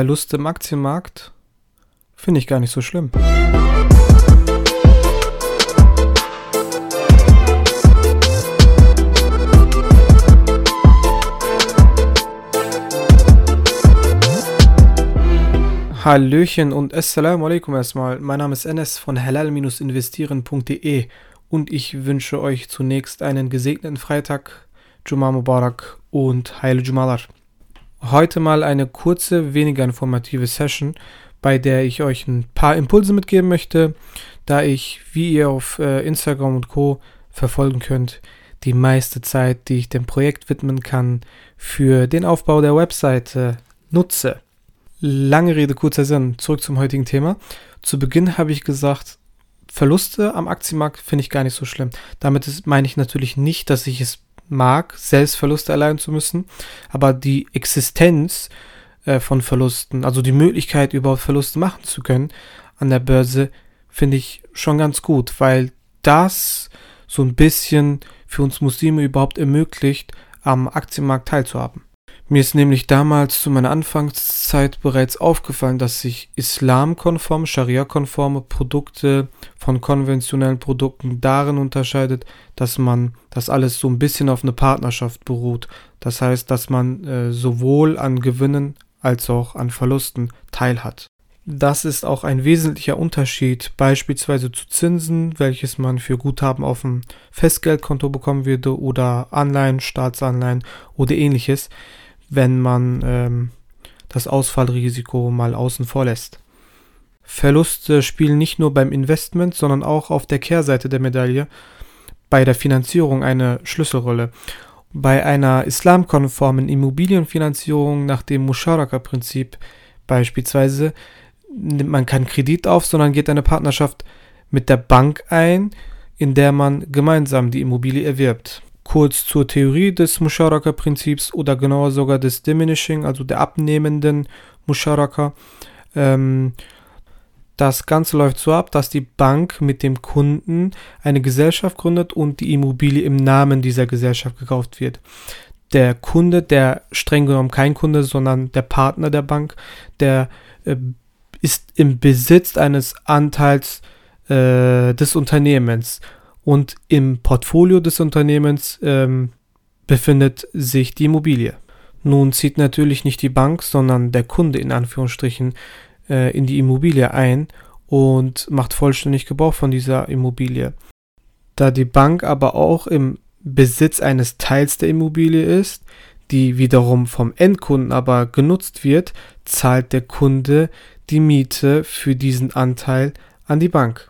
Verluste im Aktienmarkt finde ich gar nicht so schlimm. Hallöchen und Assalamu alaikum erstmal. Mein Name ist Enes von halal-investieren.de und ich wünsche euch zunächst einen gesegneten Freitag, Jum'a Mubarak und Heile Jumalar. Heute mal eine kurze, weniger informative Session, bei der ich euch ein paar Impulse mitgeben möchte, da ich, wie ihr auf äh, Instagram und Co. verfolgen könnt, die meiste Zeit, die ich dem Projekt widmen kann, für den Aufbau der Webseite nutze. Lange Rede, kurzer Sinn, zurück zum heutigen Thema. Zu Beginn habe ich gesagt, Verluste am Aktienmarkt finde ich gar nicht so schlimm. Damit ist, meine ich natürlich nicht, dass ich es mag, selbst Verluste erleiden zu müssen, aber die Existenz äh, von Verlusten, also die Möglichkeit überhaupt Verluste machen zu können an der Börse, finde ich schon ganz gut, weil das so ein bisschen für uns Muslime überhaupt ermöglicht, am Aktienmarkt teilzuhaben. Mir ist nämlich damals zu meiner Anfangszeit bereits aufgefallen, dass sich islamkonforme, Scharia-konforme Produkte von konventionellen Produkten darin unterscheidet, dass man das alles so ein bisschen auf eine Partnerschaft beruht. Das heißt, dass man äh, sowohl an Gewinnen als auch an Verlusten teilhat. Das ist auch ein wesentlicher Unterschied beispielsweise zu Zinsen, welches man für Guthaben auf dem Festgeldkonto bekommen würde oder Anleihen, Staatsanleihen oder ähnliches wenn man ähm, das Ausfallrisiko mal außen vor lässt. Verluste spielen nicht nur beim Investment, sondern auch auf der Kehrseite der Medaille bei der Finanzierung eine Schlüsselrolle. Bei einer islamkonformen Immobilienfinanzierung nach dem Musharaka-Prinzip beispielsweise nimmt man keinen Kredit auf, sondern geht eine Partnerschaft mit der Bank ein, in der man gemeinsam die Immobilie erwirbt kurz zur Theorie des Musharaka-Prinzips oder genauer sogar des Diminishing, also der abnehmenden Musharaka. Ähm, das Ganze läuft so ab, dass die Bank mit dem Kunden eine Gesellschaft gründet und die Immobilie im Namen dieser Gesellschaft gekauft wird. Der Kunde, der streng genommen kein Kunde, sondern der Partner der Bank, der äh, ist im Besitz eines Anteils äh, des Unternehmens und im Portfolio des Unternehmens ähm, befindet sich die Immobilie. Nun zieht natürlich nicht die Bank, sondern der Kunde in Anführungsstrichen äh, in die Immobilie ein und macht vollständig Gebrauch von dieser Immobilie. Da die Bank aber auch im Besitz eines Teils der Immobilie ist, die wiederum vom Endkunden aber genutzt wird, zahlt der Kunde die Miete für diesen Anteil an die Bank.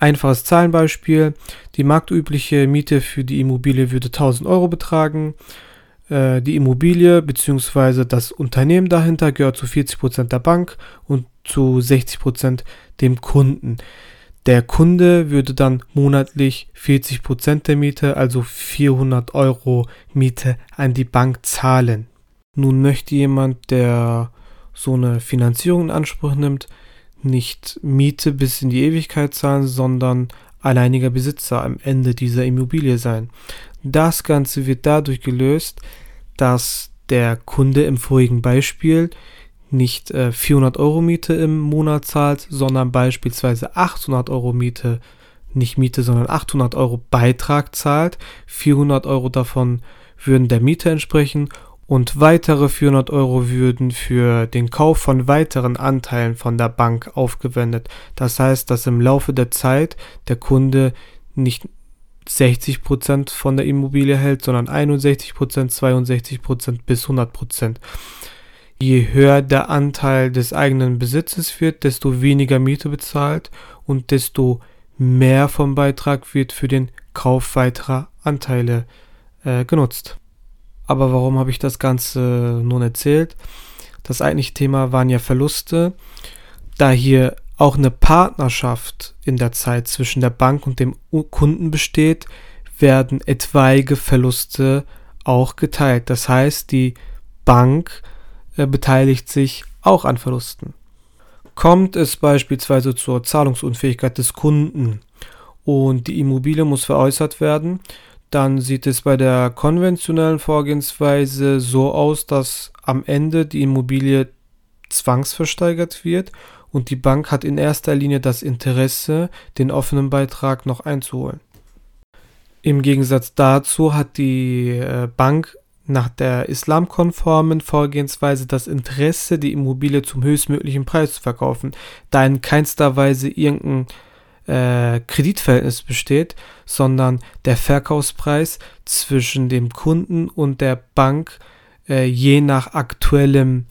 Einfaches Zahlenbeispiel. Die marktübliche Miete für die Immobilie würde 1000 Euro betragen. Äh, die Immobilie bzw. das Unternehmen dahinter gehört zu 40% der Bank und zu 60% dem Kunden. Der Kunde würde dann monatlich 40% der Miete, also 400 Euro Miete an die Bank zahlen. Nun möchte jemand, der so eine Finanzierung in Anspruch nimmt, nicht Miete bis in die Ewigkeit zahlen, sondern alleiniger Besitzer am Ende dieser Immobilie sein. Das Ganze wird dadurch gelöst, dass der Kunde im vorigen Beispiel nicht äh, 400 Euro Miete im Monat zahlt, sondern beispielsweise 800 Euro Miete, nicht Miete, sondern 800 Euro Beitrag zahlt. 400 Euro davon würden der Miete entsprechen und weitere 400 Euro würden für den Kauf von weiteren Anteilen von der Bank aufgewendet. Das heißt, dass im Laufe der Zeit der Kunde nicht 60% von der Immobilie hält, sondern 61%, 62% bis 100%. Je höher der Anteil des eigenen Besitzes wird, desto weniger Miete bezahlt und desto mehr vom Beitrag wird für den Kauf weiterer Anteile äh, genutzt. Aber warum habe ich das Ganze nun erzählt? Das eigentliche Thema waren ja Verluste. Da hier auch eine Partnerschaft in der Zeit zwischen der Bank und dem Kunden besteht, werden etwaige Verluste auch geteilt. Das heißt, die Bank äh, beteiligt sich auch an Verlusten. Kommt es beispielsweise zur Zahlungsunfähigkeit des Kunden und die Immobilie muss veräußert werden, dann sieht es bei der konventionellen Vorgehensweise so aus, dass am Ende die Immobilie zwangsversteigert wird und die Bank hat in erster Linie das Interesse, den offenen Beitrag noch einzuholen. Im Gegensatz dazu hat die äh, Bank nach der islamkonformen Vorgehensweise das Interesse, die Immobilie zum höchstmöglichen Preis zu verkaufen, da in keinster Weise irgendein äh, Kreditverhältnis besteht, sondern der Verkaufspreis zwischen dem Kunden und der Bank äh, je nach aktuellem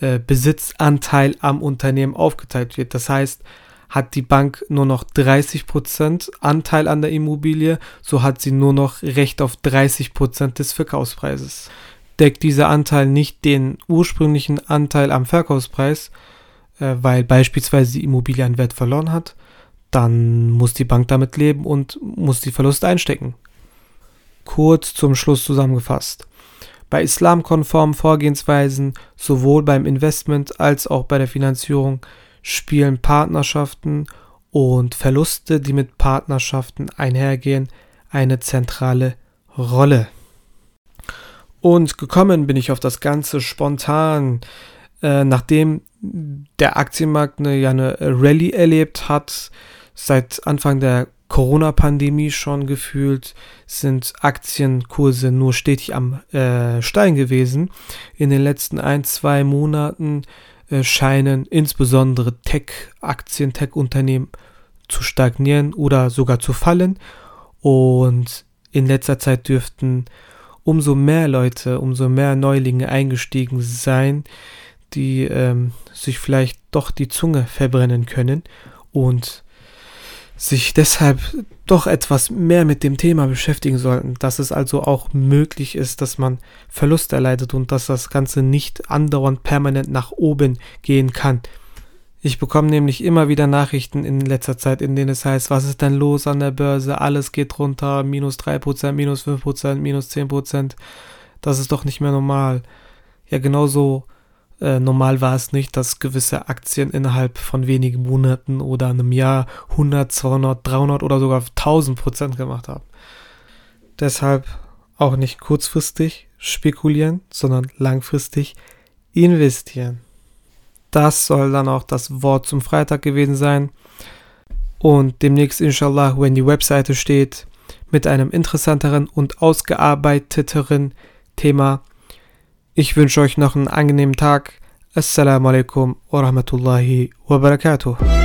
äh, Besitzanteil am Unternehmen aufgeteilt wird. Das heißt, hat die Bank nur noch 30% Anteil an der Immobilie, so hat sie nur noch Recht auf 30% des Verkaufspreises. Deckt dieser Anteil nicht den ursprünglichen Anteil am Verkaufspreis, äh, weil beispielsweise die Immobilie an Wert verloren hat, dann muss die Bank damit leben und muss die Verluste einstecken. Kurz zum Schluss zusammengefasst. Bei islamkonformen Vorgehensweisen sowohl beim Investment als auch bei der Finanzierung spielen Partnerschaften und Verluste, die mit Partnerschaften einhergehen, eine zentrale Rolle. Und gekommen bin ich auf das Ganze spontan, äh, nachdem der Aktienmarkt eine, ja eine Rallye erlebt hat, seit Anfang der Corona-Pandemie schon gefühlt sind Aktienkurse nur stetig am äh, Steigen gewesen. In den letzten ein, zwei Monaten äh, scheinen insbesondere Tech-Aktien, Tech-Unternehmen zu stagnieren oder sogar zu fallen. Und in letzter Zeit dürften umso mehr Leute, umso mehr Neulinge eingestiegen sein, die ähm, sich vielleicht doch die Zunge verbrennen können und sich deshalb doch etwas mehr mit dem Thema beschäftigen sollten, dass es also auch möglich ist, dass man Verluste erleidet und dass das Ganze nicht andauernd permanent nach oben gehen kann. Ich bekomme nämlich immer wieder Nachrichten in letzter Zeit, in denen es heißt, was ist denn los an der Börse? Alles geht runter, minus 3%, minus 5%, minus 10%. Das ist doch nicht mehr normal. Ja, genauso äh, normal war es nicht, dass gewisse Aktien innerhalb von wenigen Monaten oder einem Jahr 100, 200, 300 oder sogar 1000 Prozent gemacht haben. Deshalb auch nicht kurzfristig spekulieren, sondern langfristig investieren. Das soll dann auch das Wort zum Freitag gewesen sein. Und demnächst, inshallah, wenn die Webseite steht, mit einem interessanteren und ausgearbeiteteren Thema ich wünsche euch noch einen angenehmen Tag. Assalamu alaikum wa rahmatullahi wa barakatuh.